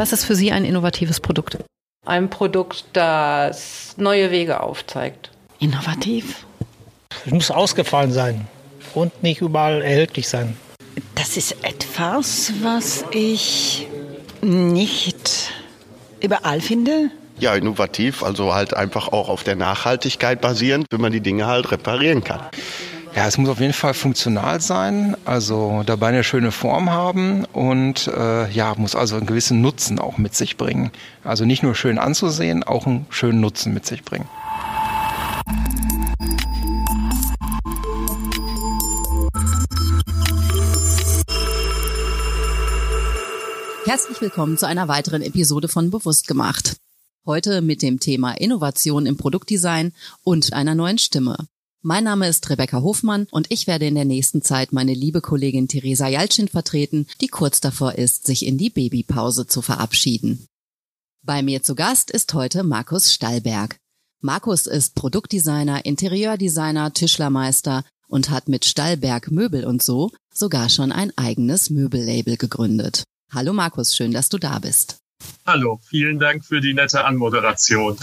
Was ist für Sie ein innovatives Produkt? Ein Produkt, das neue Wege aufzeigt. Innovativ? Es muss ausgefallen sein und nicht überall erhältlich sein. Das ist etwas, was ich nicht überall finde. Ja, innovativ, also halt einfach auch auf der Nachhaltigkeit basierend, wenn man die Dinge halt reparieren kann. Ja, es muss auf jeden Fall funktional sein, also dabei eine schöne Form haben und äh, ja, muss also einen gewissen Nutzen auch mit sich bringen. Also nicht nur schön anzusehen, auch einen schönen Nutzen mit sich bringen. Herzlich willkommen zu einer weiteren Episode von Bewusst gemacht. Heute mit dem Thema Innovation im Produktdesign und einer neuen Stimme. Mein Name ist Rebecca Hofmann und ich werde in der nächsten Zeit meine liebe Kollegin Theresa Jalcin vertreten, die kurz davor ist, sich in die Babypause zu verabschieden. Bei mir zu Gast ist heute Markus Stallberg. Markus ist Produktdesigner, Interieurdesigner, Tischlermeister und hat mit Stallberg Möbel und so sogar schon ein eigenes Möbellabel gegründet. Hallo Markus, schön, dass du da bist. Hallo, vielen Dank für die nette Anmoderation.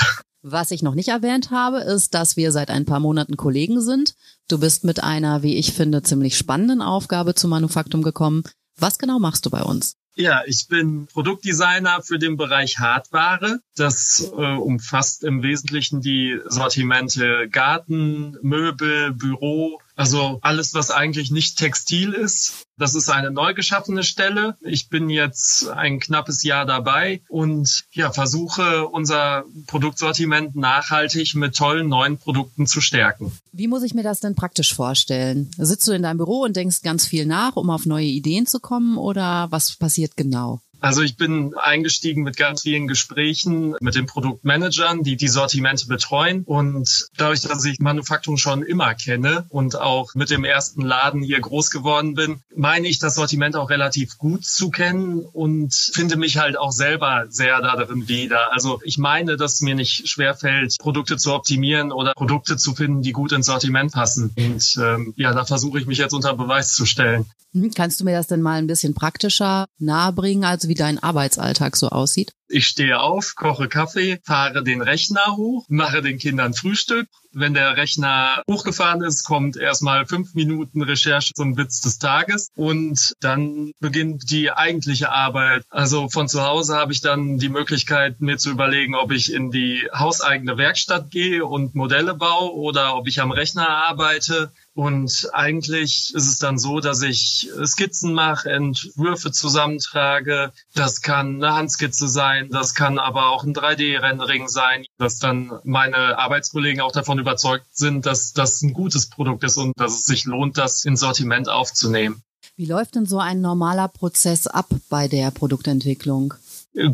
Was ich noch nicht erwähnt habe, ist, dass wir seit ein paar Monaten Kollegen sind. Du bist mit einer, wie ich finde, ziemlich spannenden Aufgabe zu Manufaktum gekommen. Was genau machst du bei uns? Ja, ich bin Produktdesigner für den Bereich Hardware. Das äh, umfasst im Wesentlichen die Sortimente Garten, Möbel, Büro, also alles, was eigentlich nicht Textil ist. Das ist eine neu geschaffene Stelle. Ich bin jetzt ein knappes Jahr dabei und ja, versuche unser Produktsortiment nachhaltig mit tollen neuen Produkten zu stärken. Wie muss ich mir das denn praktisch vorstellen? Sitzt du in deinem Büro und denkst ganz viel nach, um auf neue Ideen zu kommen oder was passiert genau? Also ich bin eingestiegen mit ganz vielen Gesprächen mit den Produktmanagern, die die Sortimente betreuen. Und dadurch, dass ich Manufaktum schon immer kenne und auch mit dem ersten Laden hier groß geworden bin, meine ich das Sortiment auch relativ gut zu kennen und finde mich halt auch selber sehr darin wieder. Also ich meine, dass es mir nicht schwerfällt, Produkte zu optimieren oder Produkte zu finden, die gut ins Sortiment passen. Und ähm, ja, da versuche ich mich jetzt unter Beweis zu stellen. Hm, kannst du mir das denn mal ein bisschen praktischer nahebringen, also wie dein Arbeitsalltag so aussieht? Ich stehe auf, koche Kaffee, fahre den Rechner hoch, mache den Kindern Frühstück. Wenn der Rechner hochgefahren ist, kommt erstmal fünf Minuten Recherche zum Witz des Tages und dann beginnt die eigentliche Arbeit. Also von zu Hause habe ich dann die Möglichkeit, mir zu überlegen, ob ich in die hauseigene Werkstatt gehe und Modelle baue oder ob ich am Rechner arbeite. Und eigentlich ist es dann so, dass ich Skizzen mache, Entwürfe zusammentrage. Das kann eine Handskizze sein, das kann aber auch ein 3D-Rendering sein, dass dann meine Arbeitskollegen auch davon überzeugt sind, dass das ein gutes Produkt ist und dass es sich lohnt, das ins Sortiment aufzunehmen. Wie läuft denn so ein normaler Prozess ab bei der Produktentwicklung?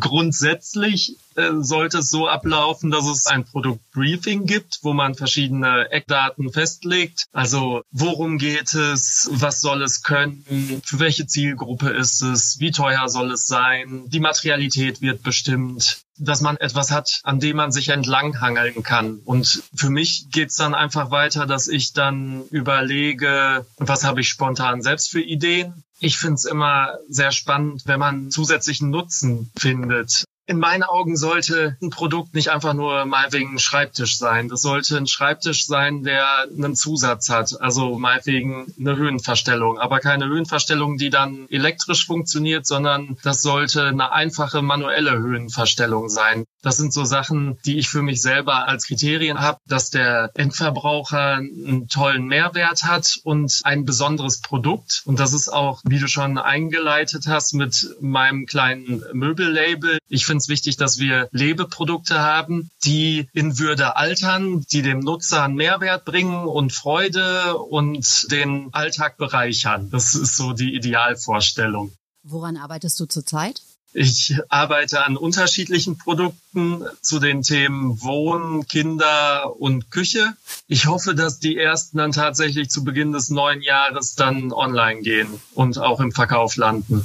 Grundsätzlich äh, sollte es so ablaufen, dass es ein Produktbriefing gibt, wo man verschiedene Eckdaten festlegt. Also worum geht es, was soll es können, für welche Zielgruppe ist es, wie teuer soll es sein, die Materialität wird bestimmt dass man etwas hat, an dem man sich entlanghangeln kann. Und für mich geht's dann einfach weiter, dass ich dann überlege, was habe ich spontan selbst für Ideen. Ich finde es immer sehr spannend, wenn man zusätzlichen Nutzen findet in meinen Augen sollte ein Produkt nicht einfach nur meinetwegen ein Schreibtisch sein. Das sollte ein Schreibtisch sein, der einen Zusatz hat. Also meinetwegen eine Höhenverstellung. Aber keine Höhenverstellung, die dann elektrisch funktioniert, sondern das sollte eine einfache manuelle Höhenverstellung sein. Das sind so Sachen, die ich für mich selber als Kriterien habe, dass der Endverbraucher einen tollen Mehrwert hat und ein besonderes Produkt. Und das ist auch, wie du schon eingeleitet hast, mit meinem kleinen Möbellabel. Ich finde es wichtig, dass wir Lebeprodukte haben, die in Würde altern, die dem Nutzer einen Mehrwert bringen und Freude und den Alltag bereichern. Das ist so die Idealvorstellung. Woran arbeitest du zurzeit? Ich arbeite an unterschiedlichen Produkten zu den Themen Wohnen, Kinder und Küche. Ich hoffe, dass die ersten dann tatsächlich zu Beginn des neuen Jahres dann online gehen und auch im Verkauf landen.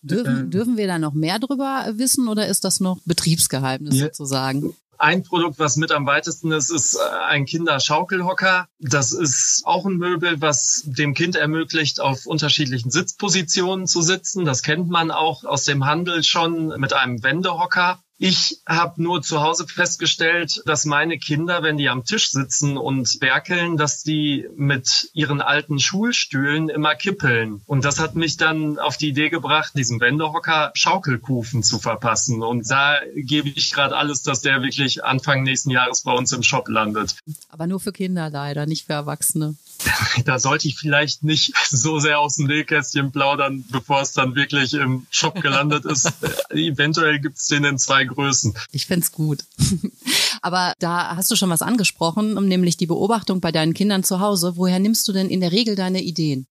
Dürfen, dürfen wir da noch mehr drüber wissen oder ist das noch Betriebsgeheimnis ja. sozusagen? Ein Produkt, was mit am weitesten ist, ist äh, ein Kinderschaukelhocker. Das ist auch ein Möbel, was dem Kind ermöglicht, auf unterschiedlichen Sitzpositionen zu sitzen. Das kennt man auch aus dem Handel schon mit einem Wendehocker. Ich habe nur zu Hause festgestellt, dass meine Kinder, wenn die am Tisch sitzen und werkeln, dass die mit ihren alten Schulstühlen immer kippeln. Und das hat mich dann auf die Idee gebracht, diesem Wendehocker Schaukelkufen zu verpassen. Und da gebe ich gerade alles, dass der wirklich Anfang nächsten Jahres bei uns im Shop landet. Aber nur für Kinder leider, nicht für Erwachsene. Da sollte ich vielleicht nicht so sehr aus dem Nähkästchen plaudern, bevor es dann wirklich im Shop gelandet ist. Eventuell gibt es den in zwei Größen. Ich find's gut. Aber da hast du schon was angesprochen, nämlich die Beobachtung bei deinen Kindern zu Hause. Woher nimmst du denn in der Regel deine Ideen?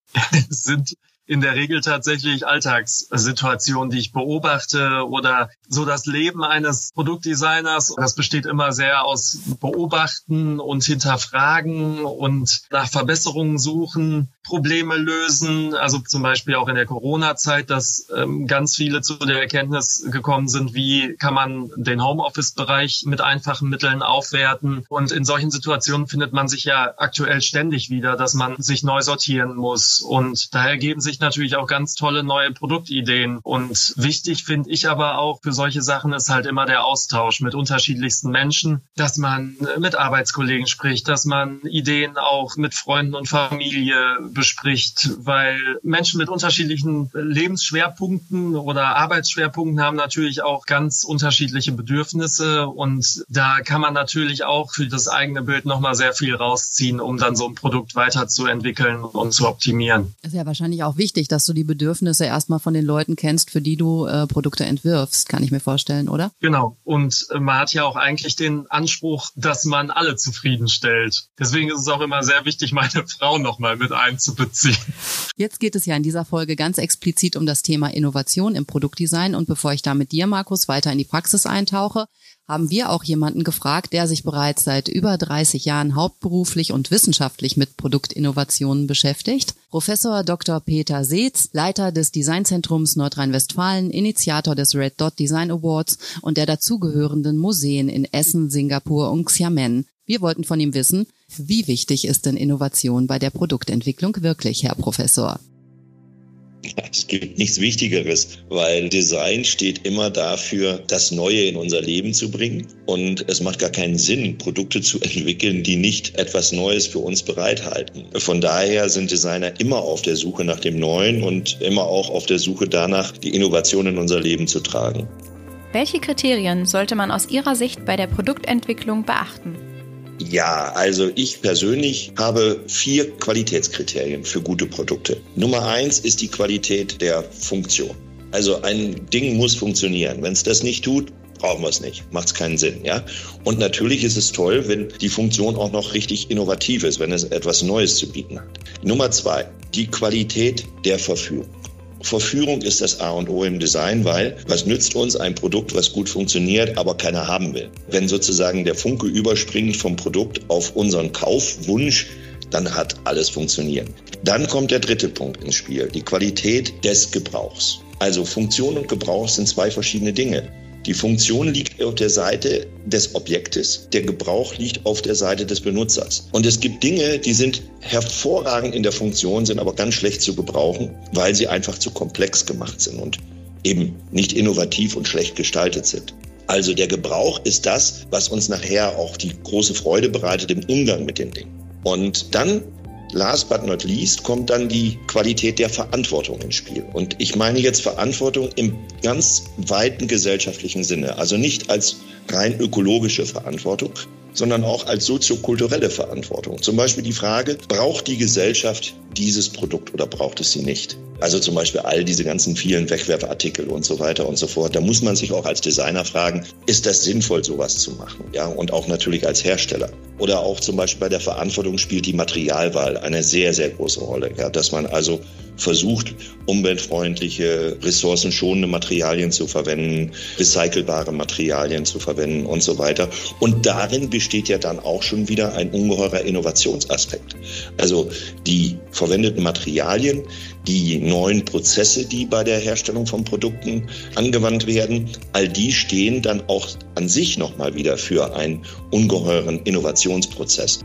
sind in der Regel tatsächlich Alltagssituationen, die ich beobachte oder so das Leben eines Produktdesigners. Das besteht immer sehr aus Beobachten und Hinterfragen und nach Verbesserungen suchen, Probleme lösen. Also zum Beispiel auch in der Corona-Zeit, dass ähm, ganz viele zu der Erkenntnis gekommen sind, wie kann man den Homeoffice-Bereich mit einfachen Mitteln aufwerten. Und in solchen Situationen findet man sich ja aktuell ständig wieder, dass man sich neu sortieren muss. Und daher geben sich natürlich auch ganz tolle neue Produktideen. Und wichtig finde ich aber auch für solche Sachen ist halt immer der Austausch mit unterschiedlichsten Menschen, dass man mit Arbeitskollegen spricht, dass man Ideen auch mit Freunden und Familie bespricht, weil Menschen mit unterschiedlichen Lebensschwerpunkten oder Arbeitsschwerpunkten haben natürlich auch ganz unterschiedliche Bedürfnisse und da kann man natürlich auch für das eigene Bild nochmal sehr viel rausziehen, um dann so ein Produkt weiterzuentwickeln und zu optimieren. Das ist ja wahrscheinlich auch wichtig, dass du die Bedürfnisse erstmal von den Leuten kennst, für die du äh, Produkte entwirfst, kann ich mir vorstellen, oder? Genau. Und äh, man hat ja auch eigentlich den Anspruch, dass man alle zufriedenstellt. Deswegen ist es auch immer sehr wichtig, meine Frau nochmal mit einzubeziehen. Jetzt geht es ja in dieser Folge ganz explizit um das Thema Innovation im Produktdesign. Und bevor ich da mit dir, Markus, weiter in die Praxis eintauche, haben wir auch jemanden gefragt, der sich bereits seit über 30 Jahren hauptberuflich und wissenschaftlich mit Produktinnovationen beschäftigt. Professor Dr. Peter Seetz, Leiter des Designzentrums Nordrhein-Westfalen, Initiator des Red Dot Design Awards und der dazugehörenden Museen in Essen, Singapur und Xiamen. Wir wollten von ihm wissen, wie wichtig ist denn Innovation bei der Produktentwicklung wirklich, Herr Professor? Es gibt nichts Wichtigeres, weil Design steht immer dafür, das Neue in unser Leben zu bringen. Und es macht gar keinen Sinn, Produkte zu entwickeln, die nicht etwas Neues für uns bereithalten. Von daher sind Designer immer auf der Suche nach dem Neuen und immer auch auf der Suche danach, die Innovation in unser Leben zu tragen. Welche Kriterien sollte man aus Ihrer Sicht bei der Produktentwicklung beachten? Ja, also ich persönlich habe vier Qualitätskriterien für gute Produkte. Nummer eins ist die Qualität der Funktion. Also ein Ding muss funktionieren. Wenn es das nicht tut, brauchen wir es nicht. Macht es keinen Sinn, ja. Und natürlich ist es toll, wenn die Funktion auch noch richtig innovativ ist, wenn es etwas Neues zu bieten hat. Nummer zwei, die Qualität der Verführung. Verführung ist das A und O im Design, weil was nützt uns ein Produkt, was gut funktioniert, aber keiner haben will? Wenn sozusagen der Funke überspringt vom Produkt auf unseren Kaufwunsch, dann hat alles funktioniert. Dann kommt der dritte Punkt ins Spiel, die Qualität des Gebrauchs. Also Funktion und Gebrauch sind zwei verschiedene Dinge. Die Funktion liegt auf der Seite des Objektes, der Gebrauch liegt auf der Seite des Benutzers. Und es gibt Dinge, die sind hervorragend in der Funktion, sind aber ganz schlecht zu gebrauchen, weil sie einfach zu komplex gemacht sind und eben nicht innovativ und schlecht gestaltet sind. Also der Gebrauch ist das, was uns nachher auch die große Freude bereitet im Umgang mit den Dingen. Und dann Last but not least kommt dann die Qualität der Verantwortung ins Spiel. Und ich meine jetzt Verantwortung im ganz weiten gesellschaftlichen Sinne. Also nicht als rein ökologische Verantwortung, sondern auch als soziokulturelle Verantwortung. Zum Beispiel die Frage, braucht die Gesellschaft dieses Produkt oder braucht es sie nicht? Also zum Beispiel all diese ganzen vielen Wegwerfartikel und so weiter und so fort. Da muss man sich auch als Designer fragen, ist das sinnvoll, sowas zu machen? Ja, und auch natürlich als Hersteller. Oder auch zum Beispiel bei der Verantwortung spielt die Materialwahl eine sehr, sehr große Rolle. Ja, dass man also versucht, umweltfreundliche, ressourcenschonende Materialien zu verwenden, recycelbare Materialien zu verwenden und so weiter. Und darin besteht ja dann auch schon wieder ein ungeheurer Innovationsaspekt. Also die verwendeten Materialien, die neuen Prozesse, die bei der Herstellung von Produkten angewandt werden, all die stehen dann auch an sich nochmal wieder für einen ungeheuren Innovationsprozess.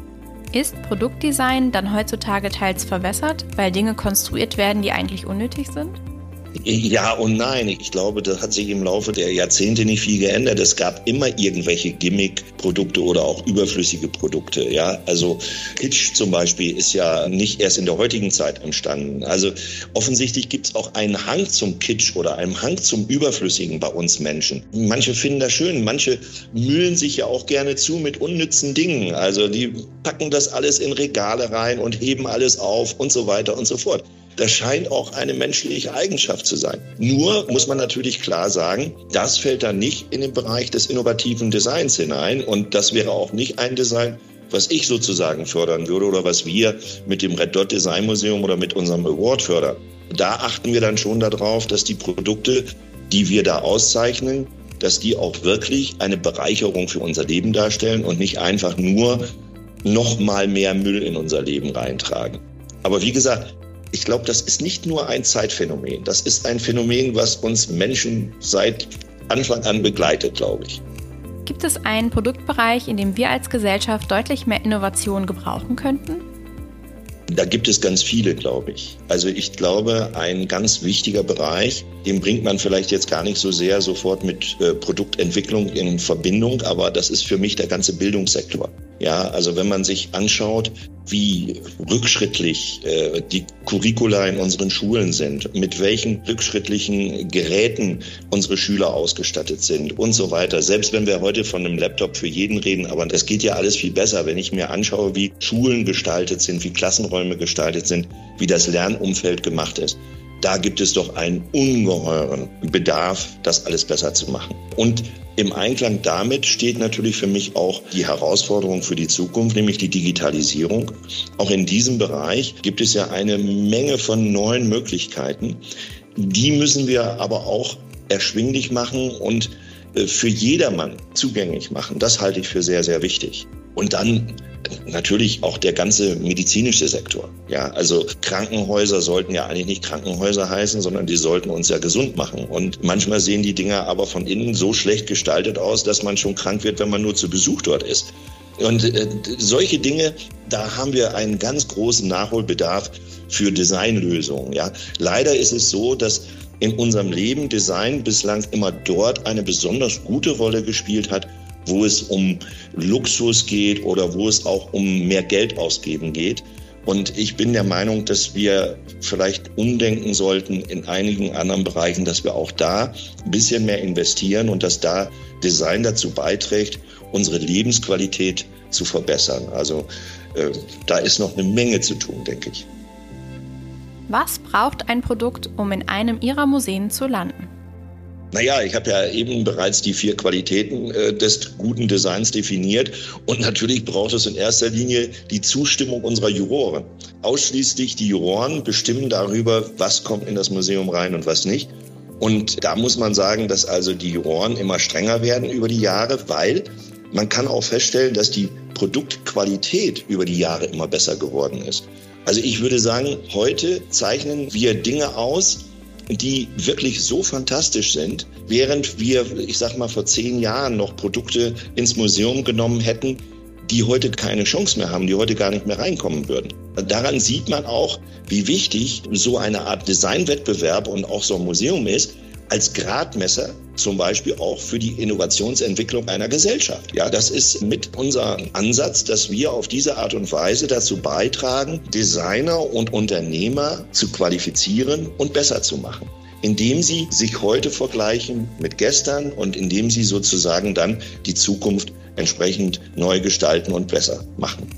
Ist Produktdesign dann heutzutage teils verwässert, weil Dinge konstruiert werden, die eigentlich unnötig sind? Ja und nein. Ich glaube, das hat sich im Laufe der Jahrzehnte nicht viel geändert. Es gab immer irgendwelche Gimmick-Produkte oder auch überflüssige Produkte. Ja, also Kitsch zum Beispiel ist ja nicht erst in der heutigen Zeit entstanden. Also offensichtlich gibt es auch einen Hang zum Kitsch oder einen Hang zum Überflüssigen bei uns Menschen. Manche finden das schön, manche mühlen sich ja auch gerne zu mit unnützen Dingen. Also die packen das alles in Regale rein und heben alles auf und so weiter und so fort. Das scheint auch eine menschliche Eigenschaft zu sein. Nur muss man natürlich klar sagen, das fällt dann nicht in den Bereich des innovativen Designs hinein. Und das wäre auch nicht ein Design, was ich sozusagen fördern würde oder was wir mit dem Red Dot Design Museum oder mit unserem Award fördern. Da achten wir dann schon darauf, dass die Produkte, die wir da auszeichnen, dass die auch wirklich eine Bereicherung für unser Leben darstellen und nicht einfach nur noch mal mehr Müll in unser Leben reintragen. Aber wie gesagt, ich glaube, das ist nicht nur ein Zeitphänomen. Das ist ein Phänomen, was uns Menschen seit Anfang an begleitet, glaube ich. Gibt es einen Produktbereich, in dem wir als Gesellschaft deutlich mehr Innovation gebrauchen könnten? Da gibt es ganz viele, glaube ich. Also ich glaube, ein ganz wichtiger Bereich, den bringt man vielleicht jetzt gar nicht so sehr sofort mit äh, Produktentwicklung in Verbindung, aber das ist für mich der ganze Bildungssektor. Ja, also wenn man sich anschaut, wie rückschrittlich äh, die Curricula in unseren Schulen sind, mit welchen rückschrittlichen Geräten unsere Schüler ausgestattet sind und so weiter. Selbst wenn wir heute von einem Laptop für jeden reden, aber das geht ja alles viel besser, wenn ich mir anschaue, wie Schulen gestaltet sind, wie Klassenräume gestaltet sind, wie das Lernumfeld gemacht ist. Da gibt es doch einen ungeheuren Bedarf, das alles besser zu machen. Und im Einklang damit steht natürlich für mich auch die Herausforderung für die Zukunft, nämlich die Digitalisierung. Auch in diesem Bereich gibt es ja eine Menge von neuen Möglichkeiten. Die müssen wir aber auch erschwinglich machen und äh, für jedermann zugänglich machen. Das halte ich für sehr, sehr wichtig. Und dann natürlich auch der ganze medizinische Sektor. Ja, also Krankenhäuser sollten ja eigentlich nicht Krankenhäuser heißen, sondern die sollten uns ja gesund machen. Und manchmal sehen die Dinger aber von innen so schlecht gestaltet aus, dass man schon krank wird, wenn man nur zu Besuch dort ist. Und äh, solche Dinge, da haben wir einen ganz großen Nachholbedarf für Designlösungen. Ja, leider ist es so, dass in unserem Leben Design bislang immer dort eine besonders gute Rolle gespielt hat, wo es um Luxus geht oder wo es auch um mehr Geld ausgeben geht. Und ich bin der Meinung, dass wir vielleicht umdenken sollten in einigen anderen Bereichen, dass wir auch da ein bisschen mehr investieren und dass da Design dazu beiträgt, unsere Lebensqualität zu verbessern. Also äh, da ist noch eine Menge zu tun, denke ich. Was braucht ein Produkt, um in einem Ihrer Museen zu landen? Naja, ich habe ja eben bereits die vier Qualitäten äh, des guten Designs definiert. Und natürlich braucht es in erster Linie die Zustimmung unserer Juroren. Ausschließlich die Juroren bestimmen darüber, was kommt in das Museum rein und was nicht. Und da muss man sagen, dass also die Juroren immer strenger werden über die Jahre, weil man kann auch feststellen, dass die Produktqualität über die Jahre immer besser geworden ist. Also ich würde sagen, heute zeichnen wir Dinge aus, die wirklich so fantastisch sind, während wir, ich sag mal, vor zehn Jahren noch Produkte ins Museum genommen hätten, die heute keine Chance mehr haben, die heute gar nicht mehr reinkommen würden. Daran sieht man auch, wie wichtig so eine Art Designwettbewerb und auch so ein Museum ist, als Gradmesser zum Beispiel auch für die Innovationsentwicklung einer Gesellschaft. Ja, das ist mit unser Ansatz, dass wir auf diese Art und Weise dazu beitragen, Designer und Unternehmer zu qualifizieren und besser zu machen indem sie sich heute vergleichen mit gestern und indem sie sozusagen dann die Zukunft entsprechend neu gestalten und besser machen.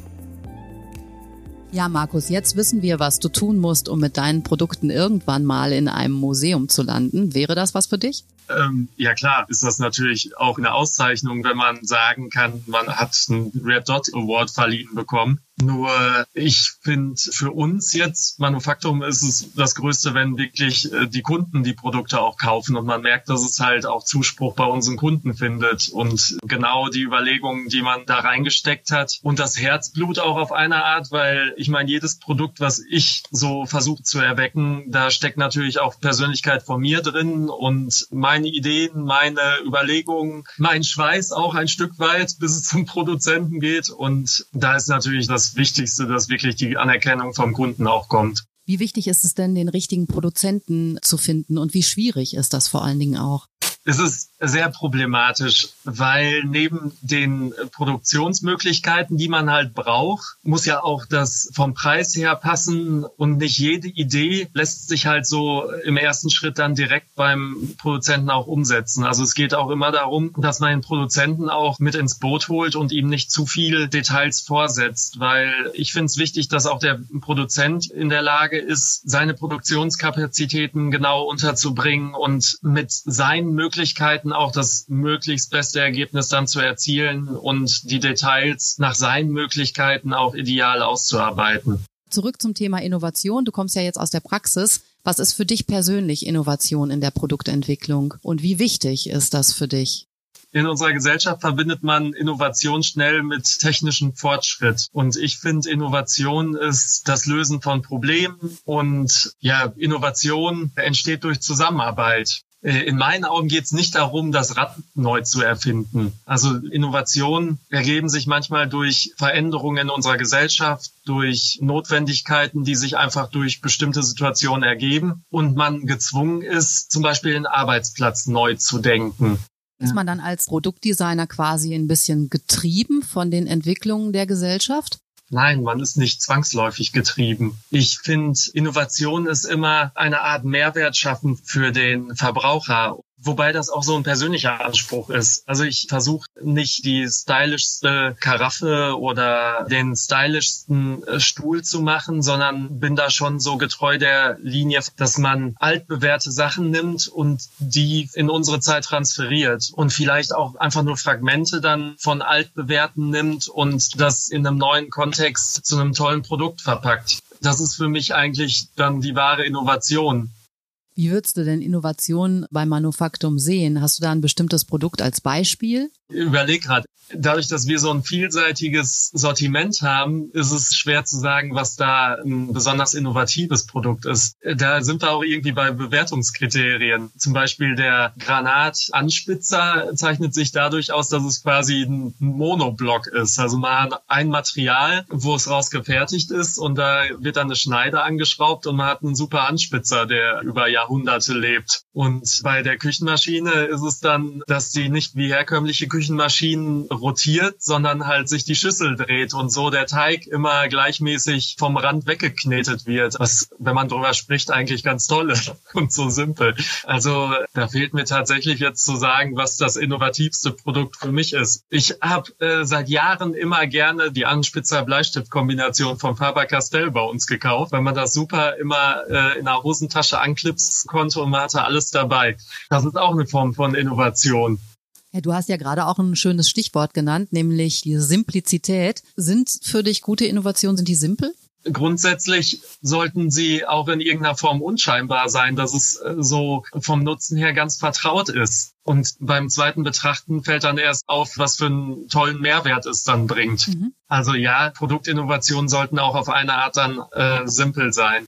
Ja, Markus, jetzt wissen wir, was du tun musst, um mit deinen Produkten irgendwann mal in einem Museum zu landen. Wäre das was für dich? Ähm, ja klar, ist das natürlich auch eine Auszeichnung, wenn man sagen kann, man hat einen Red Dot Award verliehen bekommen. Nur ich finde für uns jetzt, Manufaktum ist es das Größte, wenn wirklich äh, die Kunden die Produkte auch kaufen und man merkt, dass es halt auch Zuspruch bei unseren Kunden findet. Und genau die Überlegungen, die man da reingesteckt hat. Und das Herzblut auch auf eine Art, weil ich meine, jedes Produkt, was ich so versuche zu erwecken, da steckt natürlich auch Persönlichkeit von mir drin. Und meine Ideen, meine Überlegungen, mein Schweiß auch ein Stück weit, bis es zum Produzenten geht. Und da ist natürlich das Wichtigste, dass wirklich die Anerkennung vom Kunden auch kommt. Wie wichtig ist es denn, den richtigen Produzenten zu finden und wie schwierig ist das vor allen Dingen auch? Es ist sehr problematisch, weil neben den Produktionsmöglichkeiten, die man halt braucht, muss ja auch das vom Preis her passen und nicht jede Idee lässt sich halt so im ersten Schritt dann direkt beim Produzenten auch umsetzen. Also es geht auch immer darum, dass man den Produzenten auch mit ins Boot holt und ihm nicht zu viel Details vorsetzt, weil ich finde es wichtig, dass auch der Produzent in der Lage ist, seine Produktionskapazitäten genau unterzubringen und mit seinen Möglichkeiten Möglichkeiten auch das möglichst beste Ergebnis dann zu erzielen und die Details nach seinen Möglichkeiten auch ideal auszuarbeiten. Zurück zum Thema Innovation. Du kommst ja jetzt aus der Praxis. Was ist für dich persönlich Innovation in der Produktentwicklung und wie wichtig ist das für dich? In unserer Gesellschaft verbindet man Innovation schnell mit technischem Fortschritt. Und ich finde, Innovation ist das Lösen von Problemen und ja, Innovation entsteht durch Zusammenarbeit. Äh, in meinen Augen geht es nicht darum, das Rad neu zu erfinden. Also Innovationen ergeben sich manchmal durch Veränderungen in unserer Gesellschaft, durch Notwendigkeiten, die sich einfach durch bestimmte Situationen ergeben und man gezwungen ist, zum Beispiel den Arbeitsplatz neu zu denken. Ist man dann als Produktdesigner quasi ein bisschen getrieben von den Entwicklungen der Gesellschaft? Nein, man ist nicht zwangsläufig getrieben. Ich finde, Innovation ist immer eine Art Mehrwert schaffen für den Verbraucher. Wobei das auch so ein persönlicher Anspruch ist. Also ich versuche nicht die stylischste Karaffe oder den stylischsten äh, Stuhl zu machen, sondern bin da schon so getreu der Linie, dass man altbewährte Sachen nimmt und die in unsere Zeit transferiert und vielleicht auch einfach nur Fragmente dann von altbewährten nimmt und das in einem neuen Kontext zu einem tollen Produkt verpackt. Das ist für mich eigentlich dann die wahre Innovation. Wie würdest du denn Innovation bei Manufaktum sehen? Hast du da ein bestimmtes Produkt als Beispiel? Überleg gerade, dadurch, dass wir so ein vielseitiges Sortiment haben, ist es schwer zu sagen, was da ein besonders innovatives Produkt ist. Da sind wir auch irgendwie bei Bewertungskriterien. Zum Beispiel der Granatanspitzer zeichnet sich dadurch aus, dass es quasi ein Monoblock ist. Also man hat ein Material, wo es rausgefertigt ist und da wird dann eine Schneide angeschraubt und man hat einen super Anspitzer, der über Jahrhunderte lebt. Und bei der Küchenmaschine ist es dann, dass sie nicht wie herkömmliche Küchenmaschinen rotiert, sondern halt sich die Schüssel dreht und so der Teig immer gleichmäßig vom Rand weggeknetet wird, was, wenn man drüber spricht, eigentlich ganz toll ist und so simpel. Also da fehlt mir tatsächlich jetzt zu sagen, was das innovativste Produkt für mich ist. Ich habe äh, seit Jahren immer gerne die Anspitzer Bleistift-Kombination von Faber-Castell bei uns gekauft, weil man das super immer äh, in der Hosentasche anklipsen konnte und man hatte alles dabei. Das ist auch eine Form von Innovation. Ja, du hast ja gerade auch ein schönes Stichwort genannt, nämlich die Simplizität. Sind für dich gute Innovationen, sind die simpel? Grundsätzlich sollten sie auch in irgendeiner Form unscheinbar sein, dass es äh, so vom Nutzen her ganz vertraut ist. Und beim zweiten Betrachten fällt dann erst auf, was für einen tollen Mehrwert es dann bringt. Mhm. Also ja, Produktinnovationen sollten auch auf eine Art dann äh, simpel sein.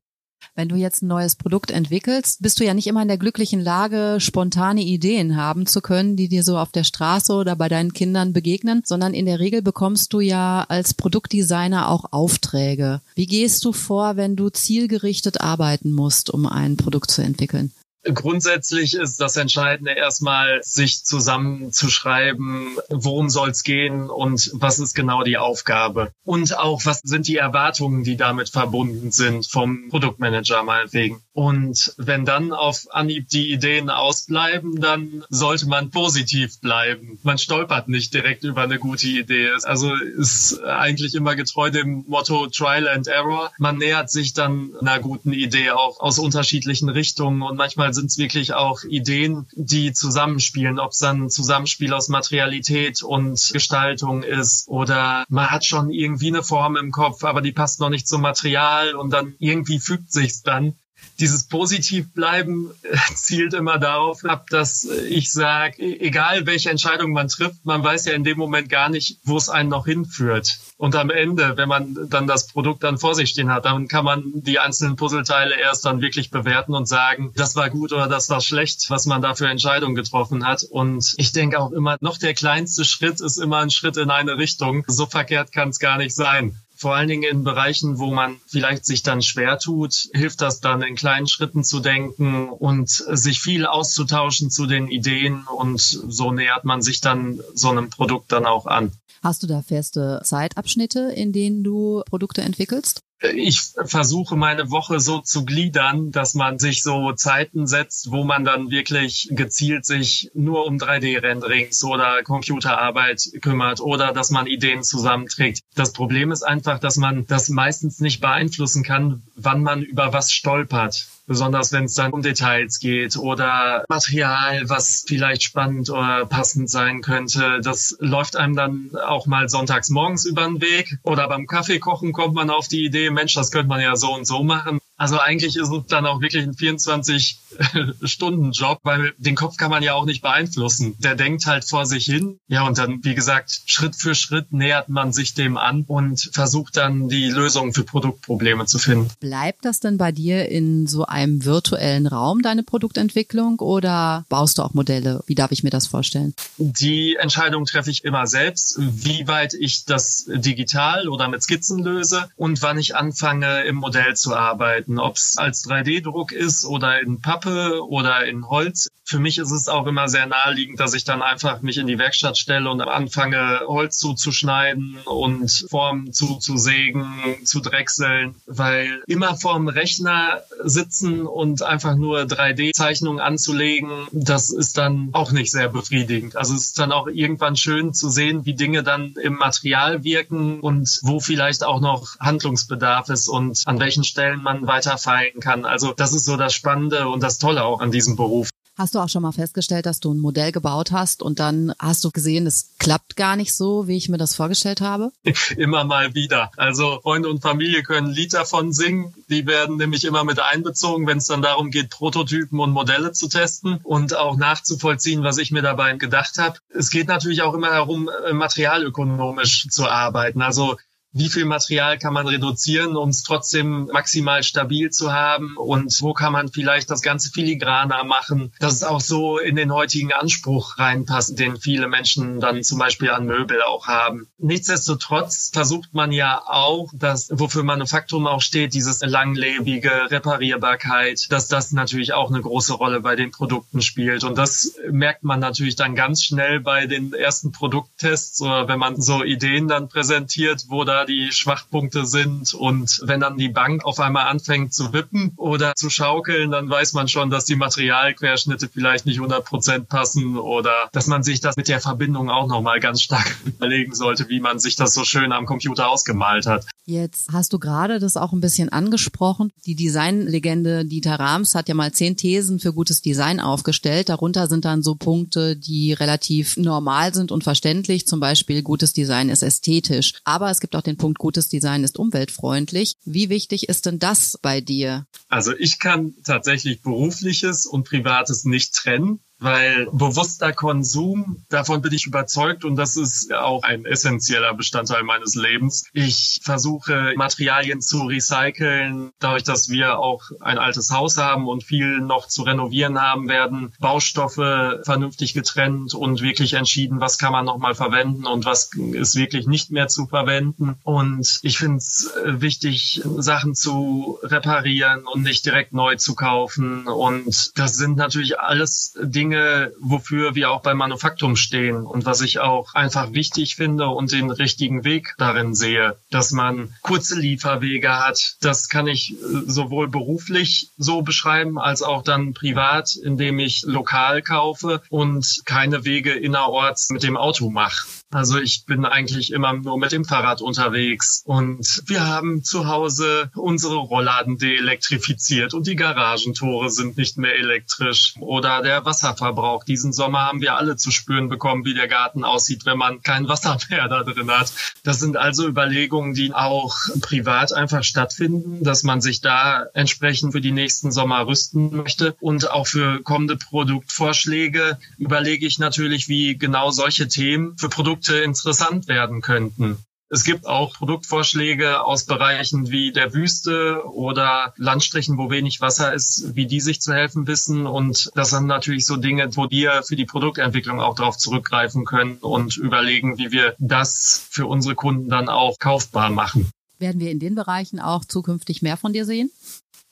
Wenn du jetzt ein neues Produkt entwickelst, bist du ja nicht immer in der glücklichen Lage, spontane Ideen haben zu können, die dir so auf der Straße oder bei deinen Kindern begegnen, sondern in der Regel bekommst du ja als Produktdesigner auch Aufträge. Wie gehst du vor, wenn du zielgerichtet arbeiten musst, um ein Produkt zu entwickeln? Grundsätzlich ist das Entscheidende erstmal, sich zusammenzuschreiben, worum soll es gehen und was ist genau die Aufgabe. Und auch, was sind die Erwartungen, die damit verbunden sind vom Produktmanager meinetwegen. Und wenn dann auf Anhieb die Ideen ausbleiben, dann sollte man positiv bleiben. Man stolpert nicht direkt über eine gute Idee. Also ist eigentlich immer getreu dem Motto Trial and Error. Man nähert sich dann einer guten Idee auch aus unterschiedlichen Richtungen und manchmal manchmal sind es wirklich auch Ideen, die zusammenspielen, ob es dann ein Zusammenspiel aus Materialität und Gestaltung ist oder man hat schon irgendwie eine Form im Kopf, aber die passt noch nicht zum Material und dann irgendwie fügt sich's dann dieses Positivbleiben äh, zielt immer darauf ab, dass ich sage, egal welche Entscheidung man trifft, man weiß ja in dem Moment gar nicht, wo es einen noch hinführt. Und am Ende, wenn man dann das Produkt dann vor sich stehen hat, dann kann man die einzelnen Puzzleteile erst dann wirklich bewerten und sagen, das war gut oder das war schlecht, was man da für Entscheidungen getroffen hat. Und ich denke auch immer, noch der kleinste Schritt ist immer ein Schritt in eine Richtung. So verkehrt kann es gar nicht sein vor allen Dingen in Bereichen, wo man vielleicht sich dann schwer tut, hilft das dann in kleinen Schritten zu denken und sich viel auszutauschen zu den Ideen und so nähert man sich dann so einem Produkt dann auch an. Hast du da feste Zeitabschnitte, in denen du Produkte entwickelst? Ich versuche meine Woche so zu gliedern, dass man sich so Zeiten setzt, wo man dann wirklich gezielt sich nur um 3D-Renderings oder Computerarbeit kümmert oder dass man Ideen zusammenträgt. Das Problem ist einfach, dass man das meistens nicht beeinflussen kann, wann man über was stolpert besonders wenn es dann um Details geht oder Material, was vielleicht spannend oder passend sein könnte. Das läuft einem dann auch mal sonntags morgens über den Weg oder beim Kaffeekochen kommt man auf die Idee, Mensch, das könnte man ja so und so machen. Also eigentlich ist es dann auch wirklich ein 24-Stunden-Job, weil den Kopf kann man ja auch nicht beeinflussen. Der denkt halt vor sich hin. Ja, und dann, wie gesagt, Schritt für Schritt nähert man sich dem an und versucht dann die Lösungen für Produktprobleme zu finden. Bleibt das denn bei dir in so einem virtuellen Raum, deine Produktentwicklung, oder baust du auch Modelle? Wie darf ich mir das vorstellen? Die Entscheidung treffe ich immer selbst, wie weit ich das digital oder mit Skizzen löse und wann ich anfange, im Modell zu arbeiten gestalten, ob es als 3D-Druck ist oder in Pappe oder in Holz. Für mich ist es auch immer sehr naheliegend, dass ich dann einfach mich in die Werkstatt stelle und anfange, Holz zuzuschneiden und Formen zuzusägen, zu drechseln, weil immer vorm Rechner sitzen und einfach nur 3D-Zeichnungen anzulegen, das ist dann auch nicht sehr befriedigend. Also es ist dann auch irgendwann schön zu sehen, wie Dinge dann im Material wirken und wo vielleicht auch noch Handlungsbedarf ist und an welchen Stellen man weiter weiterfallen kann. Also das ist so das Spannende und das Tolle auch an diesem Beruf. Hast du auch schon mal festgestellt, dass du ein Modell gebaut hast und dann hast du gesehen, es klappt gar nicht so, wie ich mir das vorgestellt habe? immer mal wieder. Also Freunde und Familie können ein Lied davon singen. Die werden nämlich immer mit einbezogen, wenn es dann darum geht, Prototypen und Modelle zu testen und auch nachzuvollziehen, was ich mir dabei gedacht habe. Es geht natürlich auch immer darum, äh, materialökonomisch zu arbeiten. Also wie viel Material kann man reduzieren, um es trotzdem maximal stabil zu haben und wo kann man vielleicht das Ganze filigraner machen, dass es auch so in den heutigen Anspruch reinpasst, den viele Menschen dann zum Beispiel an Möbel auch haben. Nichtsdestotrotz versucht man ja auch, dass, wofür Manufaktum auch steht, dieses langlebige Reparierbarkeit, dass das natürlich auch eine große Rolle bei den Produkten spielt und das merkt man natürlich dann ganz schnell bei den ersten Produkttests oder wenn man so Ideen dann präsentiert, wo da die Schwachpunkte sind. Und wenn dann die Bank auf einmal anfängt zu wippen oder zu schaukeln, dann weiß man schon, dass die Materialquerschnitte vielleicht nicht 100 Prozent passen oder dass man sich das mit der Verbindung auch nochmal ganz stark überlegen sollte, wie man sich das so schön am Computer ausgemalt hat. Jetzt hast du gerade das auch ein bisschen angesprochen. Die Designlegende Dieter Rams hat ja mal zehn Thesen für gutes Design aufgestellt. Darunter sind dann so Punkte, die relativ normal sind und verständlich. Zum Beispiel gutes Design ist ästhetisch. Aber es gibt auch den Punkt, gutes Design ist umweltfreundlich. Wie wichtig ist denn das bei dir? Also ich kann tatsächlich berufliches und privates nicht trennen weil bewusster Konsum, davon bin ich überzeugt und das ist auch ein essentieller Bestandteil meines Lebens. Ich versuche Materialien zu recyceln, dadurch, dass wir auch ein altes Haus haben und viel noch zu renovieren haben, werden Baustoffe vernünftig getrennt und wirklich entschieden, was kann man nochmal verwenden und was ist wirklich nicht mehr zu verwenden. Und ich finde es wichtig, Sachen zu reparieren und nicht direkt neu zu kaufen. Und das sind natürlich alles Dinge, wofür wir auch beim Manufaktum stehen und was ich auch einfach wichtig finde und den richtigen Weg darin sehe, dass man kurze Lieferwege hat. Das kann ich sowohl beruflich so beschreiben als auch dann privat, indem ich lokal kaufe und keine Wege innerorts mit dem Auto mache. Also ich bin eigentlich immer nur mit dem Fahrrad unterwegs und wir haben zu Hause unsere Rollladen deelektrifiziert und die Garagentore sind nicht mehr elektrisch oder der Wasserverbrauch. Diesen Sommer haben wir alle zu spüren bekommen, wie der Garten aussieht, wenn man kein Wasser mehr da drin hat. Das sind also Überlegungen, die auch privat einfach stattfinden, dass man sich da entsprechend für die nächsten Sommer rüsten möchte und auch für kommende Produktvorschläge überlege ich natürlich, wie genau solche Themen für Produkte Produkte interessant werden könnten. Es gibt auch Produktvorschläge aus Bereichen wie der Wüste oder Landstrichen, wo wenig Wasser ist, wie die sich zu helfen wissen. Und das sind natürlich so Dinge, wo wir für die Produktentwicklung auch darauf zurückgreifen können und überlegen, wie wir das für unsere Kunden dann auch kaufbar machen. Werden wir in den Bereichen auch zukünftig mehr von dir sehen?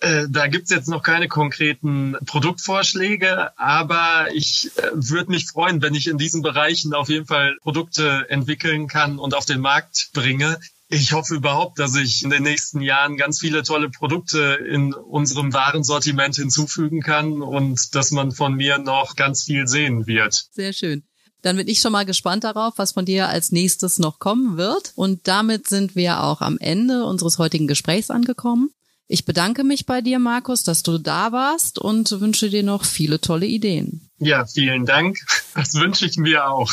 Äh, da gibt's jetzt noch keine konkreten Produktvorschläge, aber ich äh, würde mich freuen, wenn ich in diesen Bereichen auf jeden Fall Produkte entwickeln kann und auf den Markt bringe. Ich hoffe überhaupt, dass ich in den nächsten Jahren ganz viele tolle Produkte in unserem Warensortiment hinzufügen kann und dass man von mir noch ganz viel sehen wird. Sehr schön. Dann bin ich schon mal gespannt darauf, was von dir als nächstes noch kommen wird. Und damit sind wir auch am Ende unseres heutigen Gesprächs angekommen. Ich bedanke mich bei dir, Markus, dass du da warst und wünsche dir noch viele tolle Ideen. Ja, vielen Dank. Das wünsche ich mir auch.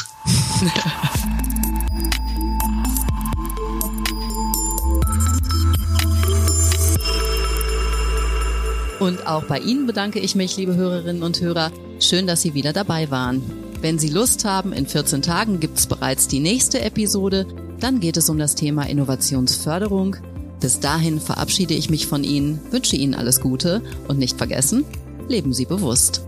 Und auch bei Ihnen bedanke ich mich, liebe Hörerinnen und Hörer. Schön, dass Sie wieder dabei waren. Wenn Sie Lust haben, in 14 Tagen gibt es bereits die nächste Episode. Dann geht es um das Thema Innovationsförderung. Bis dahin verabschiede ich mich von Ihnen, wünsche Ihnen alles Gute und nicht vergessen, leben Sie bewusst.